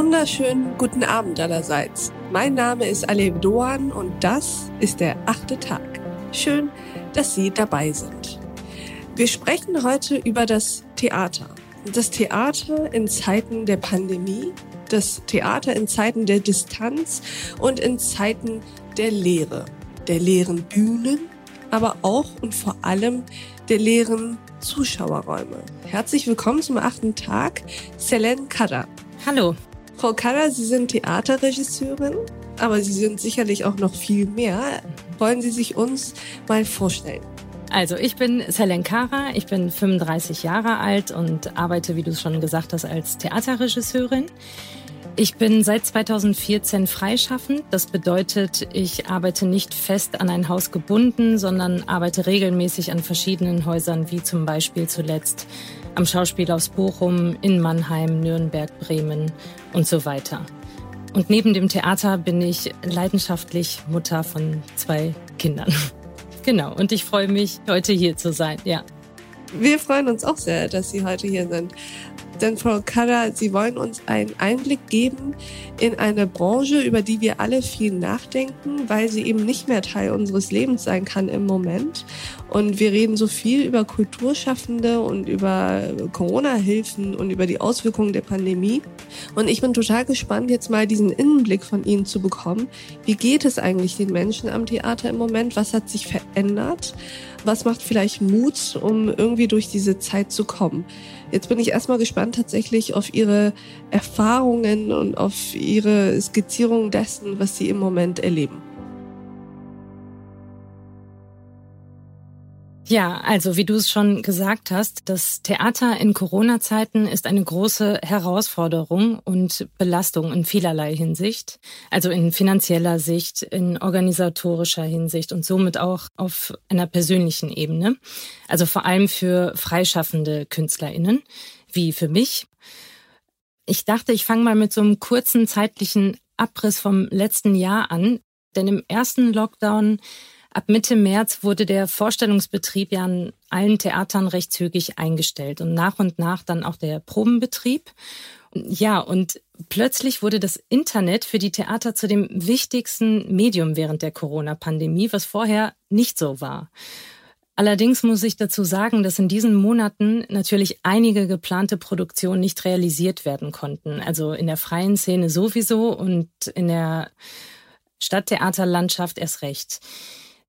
wunderschönen guten Abend allerseits. Mein Name ist Alev Doan und das ist der achte Tag. Schön, dass Sie dabei sind. Wir sprechen heute über das Theater. Das Theater in Zeiten der Pandemie, das Theater in Zeiten der Distanz und in Zeiten der Lehre, der leeren Bühnen, aber auch und vor allem der leeren Zuschauerräume. Herzlich willkommen zum achten Tag, Selen Kada. Hallo. Frau Kada, Sie sind Theaterregisseurin, aber Sie sind sicherlich auch noch viel mehr. Wollen Sie sich uns mal vorstellen? Also ich bin Selen Kara, ich bin 35 Jahre alt und arbeite, wie du es schon gesagt hast, als Theaterregisseurin. Ich bin seit 2014 freischaffend. Das bedeutet, ich arbeite nicht fest an ein Haus gebunden, sondern arbeite regelmäßig an verschiedenen Häusern, wie zum Beispiel zuletzt am Schauspielhaus Bochum, in Mannheim, Nürnberg, Bremen und so weiter. Und neben dem Theater bin ich leidenschaftlich Mutter von zwei Kindern. Genau, und ich freue mich, heute hier zu sein, ja. Wir freuen uns auch sehr, dass Sie heute hier sind. Denn Frau Kader, Sie wollen uns einen Einblick geben in eine Branche, über die wir alle viel nachdenken, weil sie eben nicht mehr Teil unseres Lebens sein kann im Moment. Und wir reden so viel über Kulturschaffende und über Corona-Hilfen und über die Auswirkungen der Pandemie. Und ich bin total gespannt, jetzt mal diesen Innenblick von Ihnen zu bekommen. Wie geht es eigentlich den Menschen am Theater im Moment? Was hat sich verändert? Was macht vielleicht Mut, um irgendwie durch diese Zeit zu kommen? Jetzt bin ich erstmal gespannt tatsächlich auf Ihre Erfahrungen und auf Ihre Skizzierung dessen, was Sie im Moment erleben. Ja, also wie du es schon gesagt hast, das Theater in Corona-Zeiten ist eine große Herausforderung und Belastung in vielerlei Hinsicht. Also in finanzieller Sicht, in organisatorischer Hinsicht und somit auch auf einer persönlichen Ebene. Also vor allem für freischaffende KünstlerInnen, wie für mich. Ich dachte, ich fange mal mit so einem kurzen zeitlichen Abriss vom letzten Jahr an. Denn im ersten Lockdown Ab Mitte März wurde der Vorstellungsbetrieb ja an allen Theatern recht zügig eingestellt und nach und nach dann auch der Probenbetrieb. Ja, und plötzlich wurde das Internet für die Theater zu dem wichtigsten Medium während der Corona-Pandemie, was vorher nicht so war. Allerdings muss ich dazu sagen, dass in diesen Monaten natürlich einige geplante Produktionen nicht realisiert werden konnten. Also in der freien Szene sowieso und in der Stadttheaterlandschaft erst recht.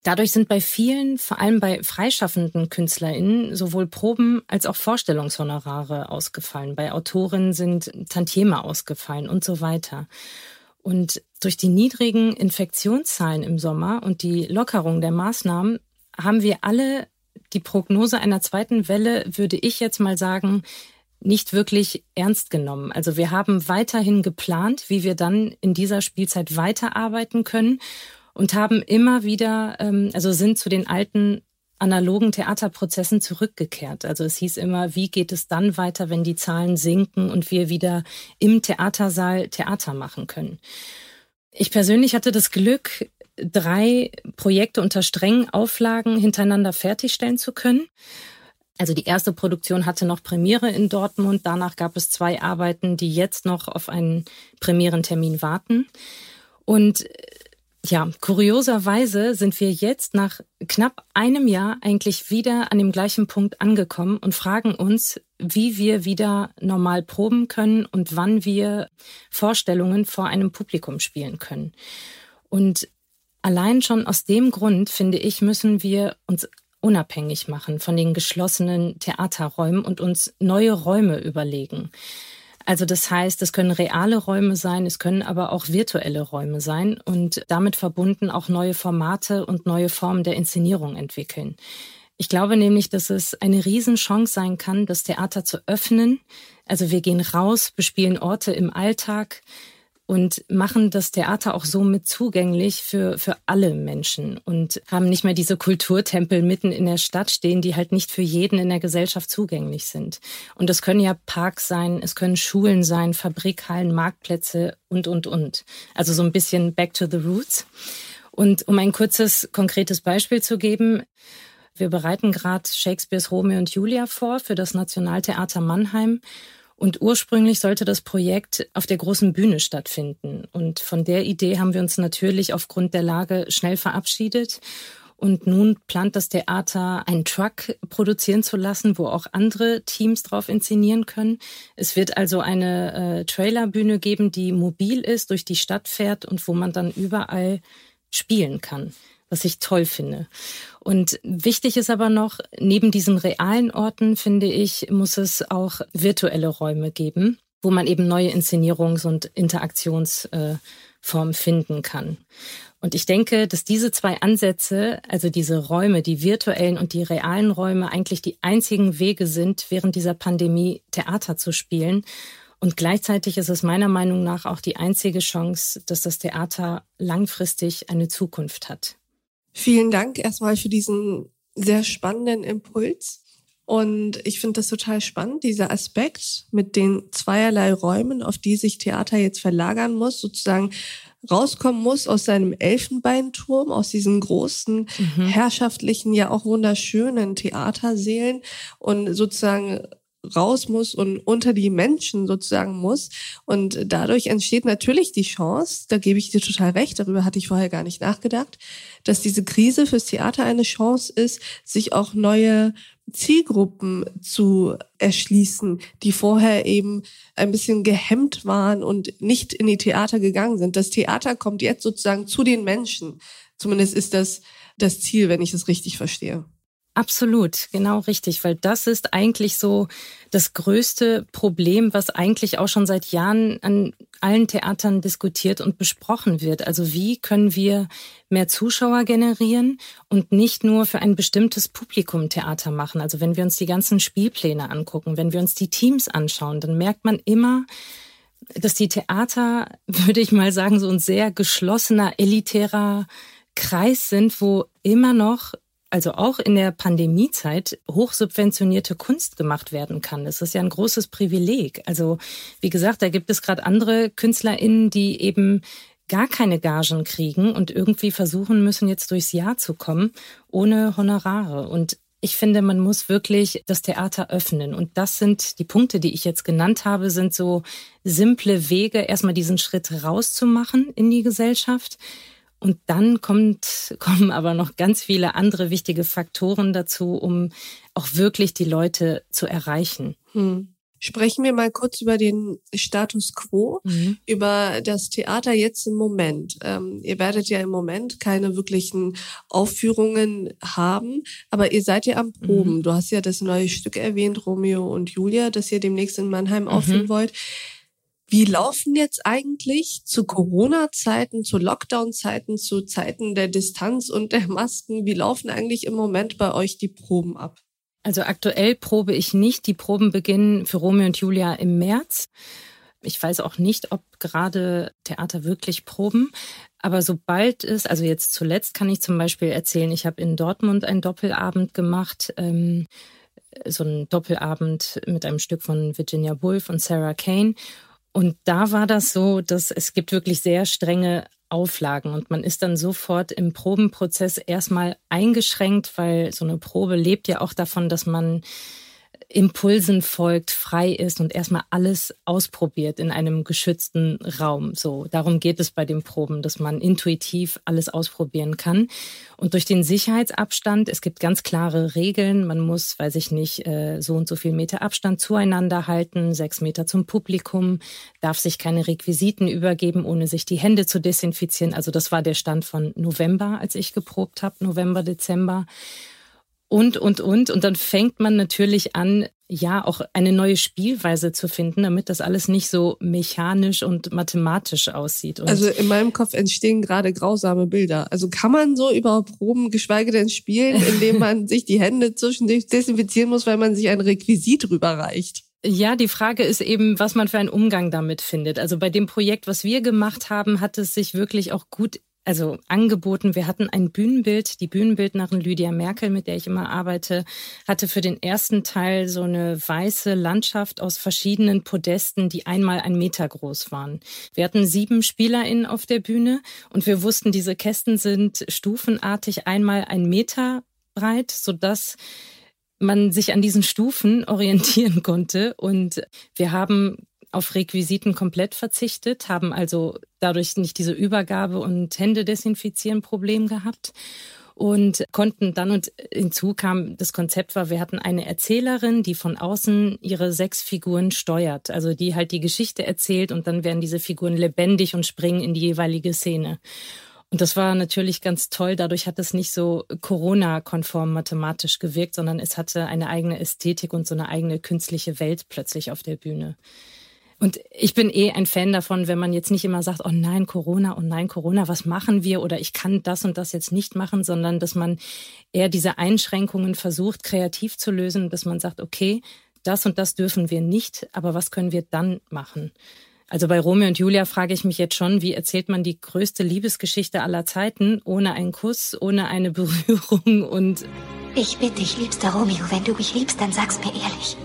Dadurch sind bei vielen, vor allem bei freischaffenden KünstlerInnen, sowohl Proben als auch Vorstellungshonorare ausgefallen. Bei Autorinnen sind Tantieme ausgefallen und so weiter. Und durch die niedrigen Infektionszahlen im Sommer und die Lockerung der Maßnahmen haben wir alle die Prognose einer zweiten Welle, würde ich jetzt mal sagen, nicht wirklich ernst genommen. Also wir haben weiterhin geplant, wie wir dann in dieser Spielzeit weiterarbeiten können und haben immer wieder, ähm, also sind zu den alten analogen Theaterprozessen zurückgekehrt. Also es hieß immer, wie geht es dann weiter, wenn die Zahlen sinken und wir wieder im Theatersaal Theater machen können. Ich persönlich hatte das Glück, drei Projekte unter strengen Auflagen hintereinander fertigstellen zu können. Also die erste Produktion hatte noch Premiere in Dortmund. Danach gab es zwei Arbeiten, die jetzt noch auf einen Premierentermin warten. Und ja, kurioserweise sind wir jetzt nach knapp einem Jahr eigentlich wieder an dem gleichen Punkt angekommen und fragen uns, wie wir wieder normal proben können und wann wir Vorstellungen vor einem Publikum spielen können. Und allein schon aus dem Grund, finde ich, müssen wir uns unabhängig machen von den geschlossenen Theaterräumen und uns neue Räume überlegen. Also das heißt, es können reale Räume sein, es können aber auch virtuelle Räume sein und damit verbunden auch neue Formate und neue Formen der Inszenierung entwickeln. Ich glaube nämlich, dass es eine Riesenchance sein kann, das Theater zu öffnen. Also wir gehen raus, bespielen Orte im Alltag, und machen das Theater auch somit zugänglich für, für alle Menschen und haben nicht mehr diese Kulturtempel mitten in der Stadt stehen, die halt nicht für jeden in der Gesellschaft zugänglich sind. Und das können ja Parks sein, es können Schulen sein, Fabrikhallen, Marktplätze und, und, und. Also so ein bisschen back to the roots. Und um ein kurzes, konkretes Beispiel zu geben, wir bereiten gerade Shakespeares Romeo und Julia vor für das Nationaltheater Mannheim. Und ursprünglich sollte das Projekt auf der großen Bühne stattfinden. Und von der Idee haben wir uns natürlich aufgrund der Lage schnell verabschiedet und nun plant das Theater, einen Truck produzieren zu lassen, wo auch andere Teams drauf inszenieren können. Es wird also eine äh, Trailerbühne geben, die mobil ist, durch die Stadt fährt und wo man dann überall spielen kann, was ich toll finde. Und wichtig ist aber noch, neben diesen realen Orten, finde ich, muss es auch virtuelle Räume geben, wo man eben neue Inszenierungs- und Interaktionsformen finden kann. Und ich denke, dass diese zwei Ansätze, also diese Räume, die virtuellen und die realen Räume, eigentlich die einzigen Wege sind, während dieser Pandemie Theater zu spielen. Und gleichzeitig ist es meiner Meinung nach auch die einzige Chance, dass das Theater langfristig eine Zukunft hat. Vielen Dank erstmal für diesen sehr spannenden Impuls. Und ich finde das total spannend, dieser Aspekt mit den zweierlei Räumen, auf die sich Theater jetzt verlagern muss, sozusagen rauskommen muss aus seinem Elfenbeinturm, aus diesen großen, mhm. herrschaftlichen, ja auch wunderschönen Theaterseelen und sozusagen raus muss und unter die Menschen sozusagen muss. Und dadurch entsteht natürlich die Chance, da gebe ich dir total recht, darüber hatte ich vorher gar nicht nachgedacht, dass diese Krise fürs Theater eine Chance ist, sich auch neue Zielgruppen zu erschließen, die vorher eben ein bisschen gehemmt waren und nicht in die Theater gegangen sind. Das Theater kommt jetzt sozusagen zu den Menschen. Zumindest ist das das Ziel, wenn ich es richtig verstehe. Absolut, genau richtig, weil das ist eigentlich so das größte Problem, was eigentlich auch schon seit Jahren an allen Theatern diskutiert und besprochen wird. Also wie können wir mehr Zuschauer generieren und nicht nur für ein bestimmtes Publikum Theater machen? Also wenn wir uns die ganzen Spielpläne angucken, wenn wir uns die Teams anschauen, dann merkt man immer, dass die Theater, würde ich mal sagen, so ein sehr geschlossener, elitärer Kreis sind, wo immer noch also auch in der Pandemiezeit hochsubventionierte Kunst gemacht werden kann. Das ist ja ein großes Privileg. Also wie gesagt, da gibt es gerade andere KünstlerInnen, die eben gar keine Gagen kriegen und irgendwie versuchen müssen, jetzt durchs Jahr zu kommen, ohne Honorare. Und ich finde, man muss wirklich das Theater öffnen. Und das sind die Punkte, die ich jetzt genannt habe, sind so simple Wege, erstmal diesen Schritt rauszumachen in die Gesellschaft und dann kommt, kommen aber noch ganz viele andere wichtige Faktoren dazu, um auch wirklich die Leute zu erreichen. Hm. Sprechen wir mal kurz über den Status quo, mhm. über das Theater jetzt im Moment. Ähm, ihr werdet ja im Moment keine wirklichen Aufführungen haben, aber ihr seid ja am Proben. Mhm. Du hast ja das neue Stück erwähnt, Romeo und Julia, das ihr demnächst in Mannheim mhm. aufführen wollt. Wie laufen jetzt eigentlich zu Corona-Zeiten, zu Lockdown-Zeiten, zu Zeiten der Distanz und der Masken, wie laufen eigentlich im Moment bei euch die Proben ab? Also aktuell probe ich nicht. Die Proben beginnen für Romeo und Julia im März. Ich weiß auch nicht, ob gerade Theater wirklich proben. Aber sobald es, also jetzt zuletzt kann ich zum Beispiel erzählen, ich habe in Dortmund einen Doppelabend gemacht. Ähm, so einen Doppelabend mit einem Stück von Virginia Woolf und Sarah Kane. Und da war das so, dass es gibt wirklich sehr strenge Auflagen und man ist dann sofort im Probenprozess erstmal eingeschränkt, weil so eine Probe lebt ja auch davon, dass man Impulsen folgt, frei ist und erstmal alles ausprobiert in einem geschützten Raum. So, darum geht es bei den Proben, dass man intuitiv alles ausprobieren kann. Und durch den Sicherheitsabstand, es gibt ganz klare Regeln. Man muss, weiß ich nicht, äh, so und so viel Meter Abstand zueinander halten, sechs Meter zum Publikum, darf sich keine Requisiten übergeben, ohne sich die Hände zu desinfizieren. Also das war der Stand von November, als ich geprobt habe, November, Dezember und, und, und. Und dann fängt man natürlich an, ja, auch eine neue Spielweise zu finden, damit das alles nicht so mechanisch und mathematisch aussieht. Und also in meinem Kopf entstehen gerade grausame Bilder. Also kann man so überhaupt proben, geschweige denn spielen, indem man sich die Hände zwischendurch desinfizieren muss, weil man sich ein Requisit rüberreicht? Ja, die Frage ist eben, was man für einen Umgang damit findet. Also bei dem Projekt, was wir gemacht haben, hat es sich wirklich auch gut also angeboten. Wir hatten ein Bühnenbild. Die Bühnenbildnerin Lydia Merkel, mit der ich immer arbeite, hatte für den ersten Teil so eine weiße Landschaft aus verschiedenen Podesten, die einmal ein Meter groß waren. Wir hatten sieben SpielerInnen auf der Bühne und wir wussten, diese Kästen sind stufenartig einmal ein Meter breit, sodass man sich an diesen Stufen orientieren konnte. Und wir haben auf Requisiten komplett verzichtet, haben also dadurch nicht diese Übergabe und Händedesinfizieren Problem gehabt und konnten dann und hinzu kam das Konzept war, wir hatten eine Erzählerin, die von außen ihre sechs Figuren steuert, also die halt die Geschichte erzählt und dann werden diese Figuren lebendig und springen in die jeweilige Szene. Und das war natürlich ganz toll. Dadurch hat es nicht so Corona-konform mathematisch gewirkt, sondern es hatte eine eigene Ästhetik und so eine eigene künstliche Welt plötzlich auf der Bühne. Und ich bin eh ein Fan davon, wenn man jetzt nicht immer sagt, oh nein, Corona, oh nein, Corona, was machen wir? Oder ich kann das und das jetzt nicht machen, sondern dass man eher diese Einschränkungen versucht, kreativ zu lösen, dass man sagt, okay, das und das dürfen wir nicht, aber was können wir dann machen? Also bei Romeo und Julia frage ich mich jetzt schon, wie erzählt man die größte Liebesgeschichte aller Zeiten ohne einen Kuss, ohne eine Berührung und... Ich bitte dich, liebster Romeo, wenn du mich liebst, dann sag's mir ehrlich.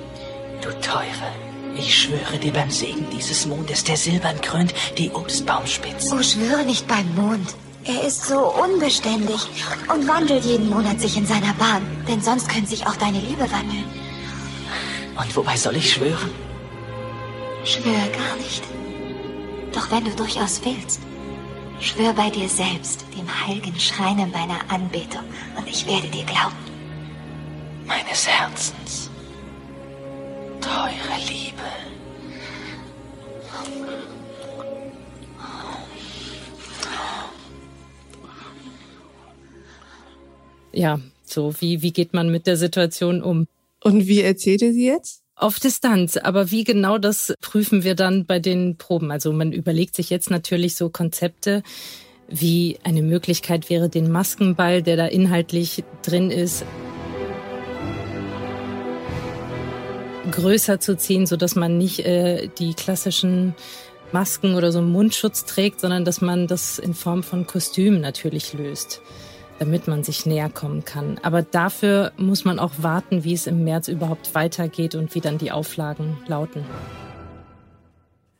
Du Teure, ich schwöre dir beim Segen dieses Mondes, der silbern krönt die Obstbaumspitze. Oh, schwöre nicht beim Mond. Er ist so unbeständig und wandelt jeden Monat sich in seiner Bahn. Denn sonst könnte sich auch deine Liebe wandeln. Und wobei soll ich schwören? Schwöre gar nicht. Doch wenn du durchaus willst, schwör bei dir selbst, dem heiligen Schreine meiner Anbetung, und ich werde dir glauben. Meines Herzens, teure Liebe. Ja, so, wie, wie geht man mit der Situation um? Und wie erzählt ihr sie jetzt? Auf Distanz, aber wie genau das prüfen wir dann bei den Proben? Also man überlegt sich jetzt natürlich so Konzepte, wie eine Möglichkeit wäre, den Maskenball, der da inhaltlich drin ist, größer zu ziehen, so dass man nicht äh, die klassischen Masken oder so Mundschutz trägt, sondern dass man das in Form von Kostümen natürlich löst damit man sich näher kommen kann. Aber dafür muss man auch warten, wie es im März überhaupt weitergeht und wie dann die Auflagen lauten.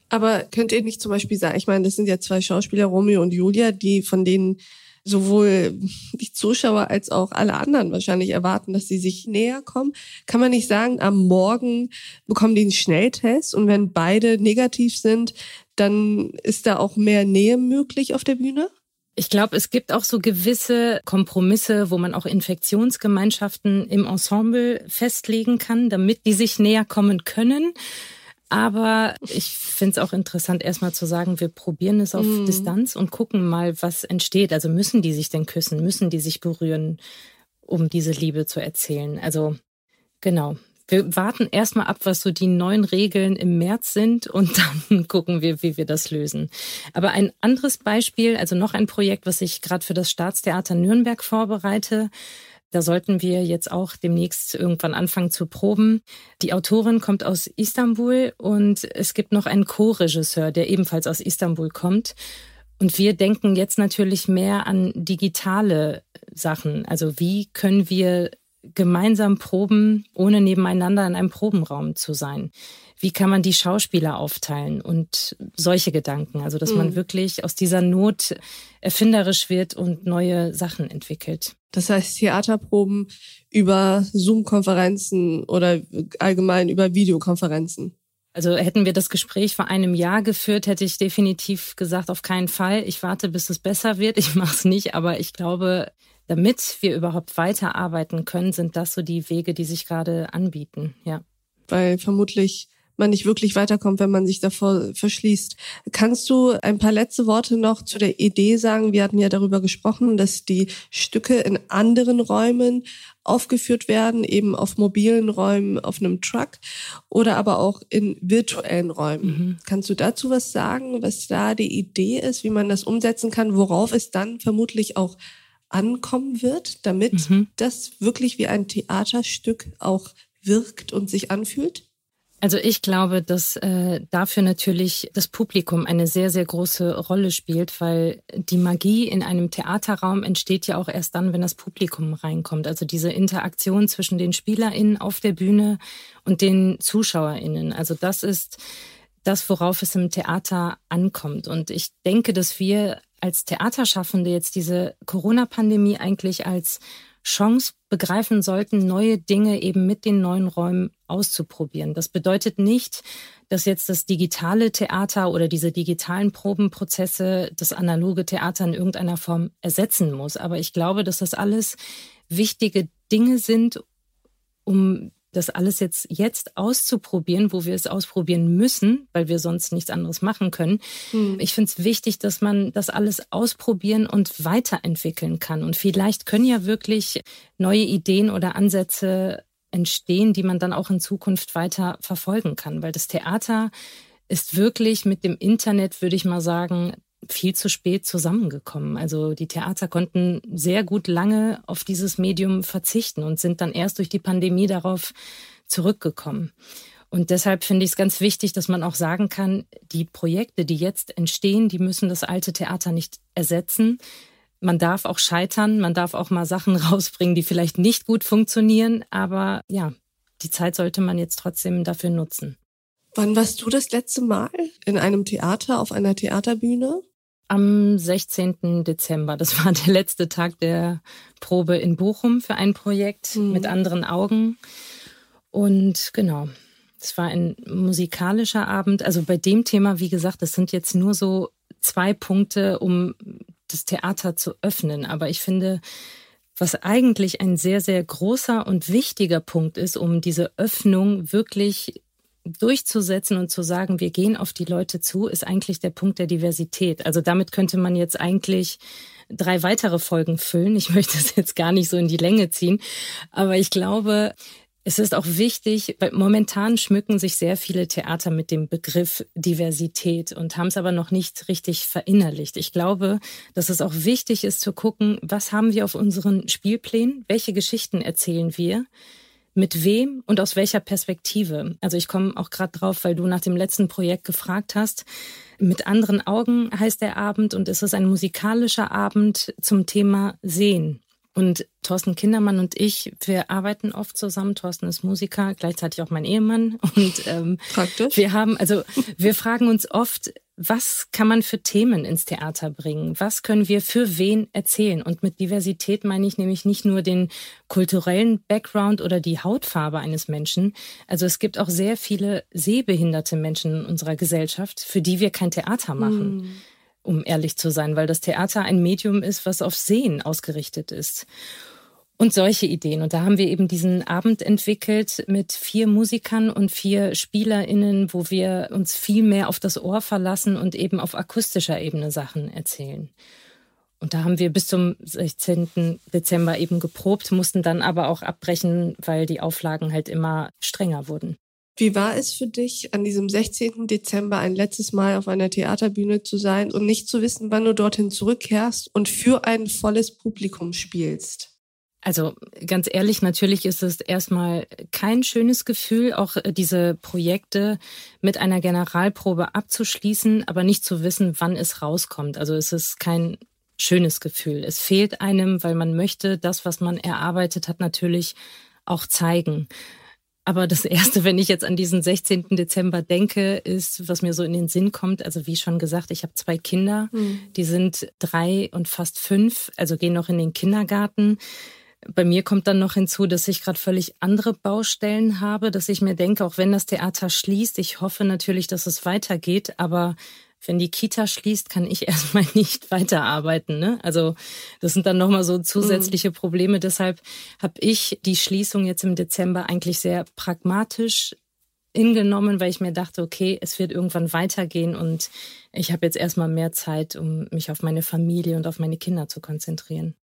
Aber könnt ihr nicht zum Beispiel sagen, ich meine, das sind ja zwei Schauspieler, Romeo und Julia, die von denen sowohl die Zuschauer als auch alle anderen wahrscheinlich erwarten, dass sie sich näher kommen. Kann man nicht sagen, am Morgen bekommen die einen Schnelltest und wenn beide negativ sind, dann ist da auch mehr Nähe möglich auf der Bühne? Ich glaube, es gibt auch so gewisse Kompromisse, wo man auch Infektionsgemeinschaften im Ensemble festlegen kann, damit die sich näher kommen können. Aber ich finde es auch interessant, erstmal zu sagen, wir probieren es auf mm. Distanz und gucken mal, was entsteht. Also müssen die sich denn küssen, müssen die sich berühren, um diese Liebe zu erzählen. Also genau, wir warten erstmal ab, was so die neuen Regeln im März sind und dann gucken wir, wie wir das lösen. Aber ein anderes Beispiel, also noch ein Projekt, was ich gerade für das Staatstheater Nürnberg vorbereite. Da sollten wir jetzt auch demnächst irgendwann anfangen zu proben. Die Autorin kommt aus Istanbul und es gibt noch einen Co-Regisseur, der ebenfalls aus Istanbul kommt. Und wir denken jetzt natürlich mehr an digitale Sachen. Also wie können wir gemeinsam proben, ohne nebeneinander in einem Probenraum zu sein? Wie kann man die Schauspieler aufteilen und solche Gedanken? Also, dass mhm. man wirklich aus dieser Not erfinderisch wird und neue Sachen entwickelt. Das heißt, Theaterproben über Zoom-Konferenzen oder allgemein über Videokonferenzen. Also hätten wir das Gespräch vor einem Jahr geführt, hätte ich definitiv gesagt, auf keinen Fall. Ich warte, bis es besser wird. Ich mache es nicht, aber ich glaube, damit wir überhaupt weiterarbeiten können, sind das so die Wege, die sich gerade anbieten, ja. Weil vermutlich man nicht wirklich weiterkommt, wenn man sich davor verschließt. Kannst du ein paar letzte Worte noch zu der Idee sagen? Wir hatten ja darüber gesprochen, dass die Stücke in anderen Räumen aufgeführt werden, eben auf mobilen Räumen, auf einem Truck oder aber auch in virtuellen Räumen. Mhm. Kannst du dazu was sagen, was da die Idee ist, wie man das umsetzen kann, worauf es dann vermutlich auch ankommen wird, damit mhm. das wirklich wie ein Theaterstück auch wirkt und sich anfühlt? Also ich glaube, dass äh, dafür natürlich das Publikum eine sehr, sehr große Rolle spielt, weil die Magie in einem Theaterraum entsteht ja auch erst dann, wenn das Publikum reinkommt. Also diese Interaktion zwischen den SpielerInnen auf der Bühne und den ZuschauerInnen. Also das ist das, worauf es im Theater ankommt. Und ich denke, dass wir als Theaterschaffende jetzt diese Corona-Pandemie eigentlich als Chance begreifen sollten, neue Dinge eben mit den neuen Räumen auszuprobieren. Das bedeutet nicht, dass jetzt das digitale Theater oder diese digitalen Probenprozesse das analoge Theater in irgendeiner Form ersetzen muss. Aber ich glaube, dass das alles wichtige Dinge sind, um das alles jetzt, jetzt auszuprobieren, wo wir es ausprobieren müssen, weil wir sonst nichts anderes machen können. Hm. Ich finde es wichtig, dass man das alles ausprobieren und weiterentwickeln kann. Und vielleicht können ja wirklich neue Ideen oder Ansätze entstehen, die man dann auch in Zukunft weiter verfolgen kann. Weil das Theater ist wirklich mit dem Internet, würde ich mal sagen, viel zu spät zusammengekommen. Also die Theater konnten sehr gut lange auf dieses Medium verzichten und sind dann erst durch die Pandemie darauf zurückgekommen. Und deshalb finde ich es ganz wichtig, dass man auch sagen kann, die Projekte, die jetzt entstehen, die müssen das alte Theater nicht ersetzen. Man darf auch scheitern, man darf auch mal Sachen rausbringen, die vielleicht nicht gut funktionieren, aber ja, die Zeit sollte man jetzt trotzdem dafür nutzen. Wann warst du das letzte Mal in einem Theater, auf einer Theaterbühne? Am 16. Dezember. Das war der letzte Tag der Probe in Bochum für ein Projekt mhm. mit anderen Augen. Und genau, es war ein musikalischer Abend. Also bei dem Thema, wie gesagt, das sind jetzt nur so zwei Punkte, um das Theater zu öffnen. Aber ich finde, was eigentlich ein sehr, sehr großer und wichtiger Punkt ist, um diese Öffnung wirklich durchzusetzen und zu sagen, wir gehen auf die Leute zu, ist eigentlich der Punkt der Diversität. Also damit könnte man jetzt eigentlich drei weitere Folgen füllen. Ich möchte es jetzt gar nicht so in die Länge ziehen, aber ich glaube, es ist auch wichtig, weil momentan schmücken sich sehr viele Theater mit dem Begriff Diversität und haben es aber noch nicht richtig verinnerlicht. Ich glaube, dass es auch wichtig ist zu gucken, was haben wir auf unseren Spielplänen, welche Geschichten erzählen wir, mit wem und aus welcher Perspektive. Also ich komme auch gerade drauf, weil du nach dem letzten Projekt gefragt hast. Mit anderen Augen heißt der Abend und es ist ein musikalischer Abend zum Thema Sehen. Und Thorsten Kindermann und ich, wir arbeiten oft zusammen. Thorsten ist Musiker, gleichzeitig auch mein Ehemann. Und ähm, Praktisch. wir haben, also wir fragen uns oft, was kann man für Themen ins Theater bringen? Was können wir für wen erzählen? Und mit Diversität meine ich nämlich nicht nur den kulturellen Background oder die Hautfarbe eines Menschen. Also es gibt auch sehr viele sehbehinderte Menschen in unserer Gesellschaft, für die wir kein Theater machen. Hm um ehrlich zu sein, weil das Theater ein Medium ist, was auf Sehen ausgerichtet ist. Und solche Ideen. Und da haben wir eben diesen Abend entwickelt mit vier Musikern und vier SpielerInnen, wo wir uns viel mehr auf das Ohr verlassen und eben auf akustischer Ebene Sachen erzählen. Und da haben wir bis zum 16. Dezember eben geprobt, mussten dann aber auch abbrechen, weil die Auflagen halt immer strenger wurden. Wie war es für dich, an diesem 16. Dezember ein letztes Mal auf einer Theaterbühne zu sein und nicht zu wissen, wann du dorthin zurückkehrst und für ein volles Publikum spielst? Also ganz ehrlich, natürlich ist es erstmal kein schönes Gefühl, auch äh, diese Projekte mit einer Generalprobe abzuschließen, aber nicht zu wissen, wann es rauskommt. Also es ist kein schönes Gefühl. Es fehlt einem, weil man möchte das, was man erarbeitet hat, natürlich auch zeigen. Aber das Erste, wenn ich jetzt an diesen 16. Dezember denke, ist, was mir so in den Sinn kommt, also wie schon gesagt, ich habe zwei Kinder, mhm. die sind drei und fast fünf, also gehen noch in den Kindergarten. Bei mir kommt dann noch hinzu, dass ich gerade völlig andere Baustellen habe, dass ich mir denke, auch wenn das Theater schließt, ich hoffe natürlich, dass es weitergeht, aber wenn die Kita schließt, kann ich erstmal nicht weiterarbeiten. Ne? Also das sind dann nochmal so zusätzliche Probleme. Deshalb habe ich die Schließung jetzt im Dezember eigentlich sehr pragmatisch hingenommen, weil ich mir dachte, okay, es wird irgendwann weitergehen und ich habe jetzt erstmal mehr Zeit, um mich auf meine Familie und auf meine Kinder zu konzentrieren.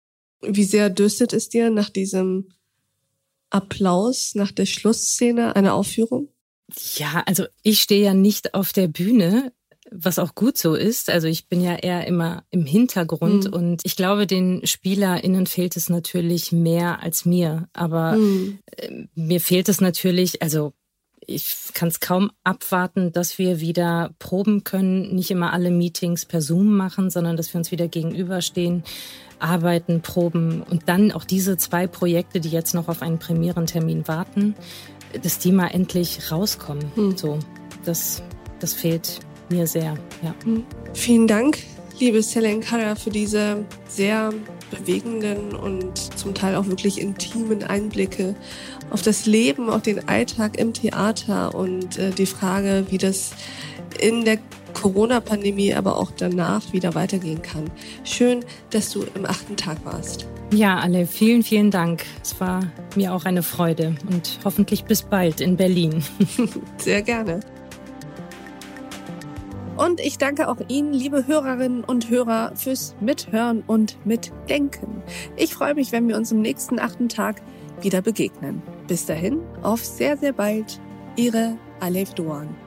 Wie sehr dürstet es dir nach diesem Applaus, nach der Schlussszene einer Aufführung? Ja, also ich stehe ja nicht auf der Bühne was auch gut so ist. Also ich bin ja eher immer im Hintergrund mhm. und ich glaube, den SpielerInnen fehlt es natürlich mehr als mir. Aber mhm. mir fehlt es natürlich, also ich kann es kaum abwarten, dass wir wieder proben können, nicht immer alle Meetings per Zoom machen, sondern dass wir uns wieder gegenüberstehen, arbeiten, proben und dann auch diese zwei Projekte, die jetzt noch auf einen Premierentermin warten, dass die mal endlich rauskommen. Mhm. So, das, das fehlt mir sehr. Ja. Vielen Dank, liebe Selen Kara, für diese sehr bewegenden und zum Teil auch wirklich intimen Einblicke auf das Leben, auf den Alltag im Theater und äh, die Frage, wie das in der Corona-Pandemie, aber auch danach wieder weitergehen kann. Schön, dass du im achten Tag warst. Ja, alle, vielen, vielen Dank. Es war mir auch eine Freude und hoffentlich bis bald in Berlin. Sehr gerne. Und ich danke auch Ihnen, liebe Hörerinnen und Hörer, fürs Mithören und Mitdenken. Ich freue mich, wenn wir uns im nächsten achten Tag wieder begegnen. Bis dahin, auf sehr, sehr bald. Ihre Alef Doan.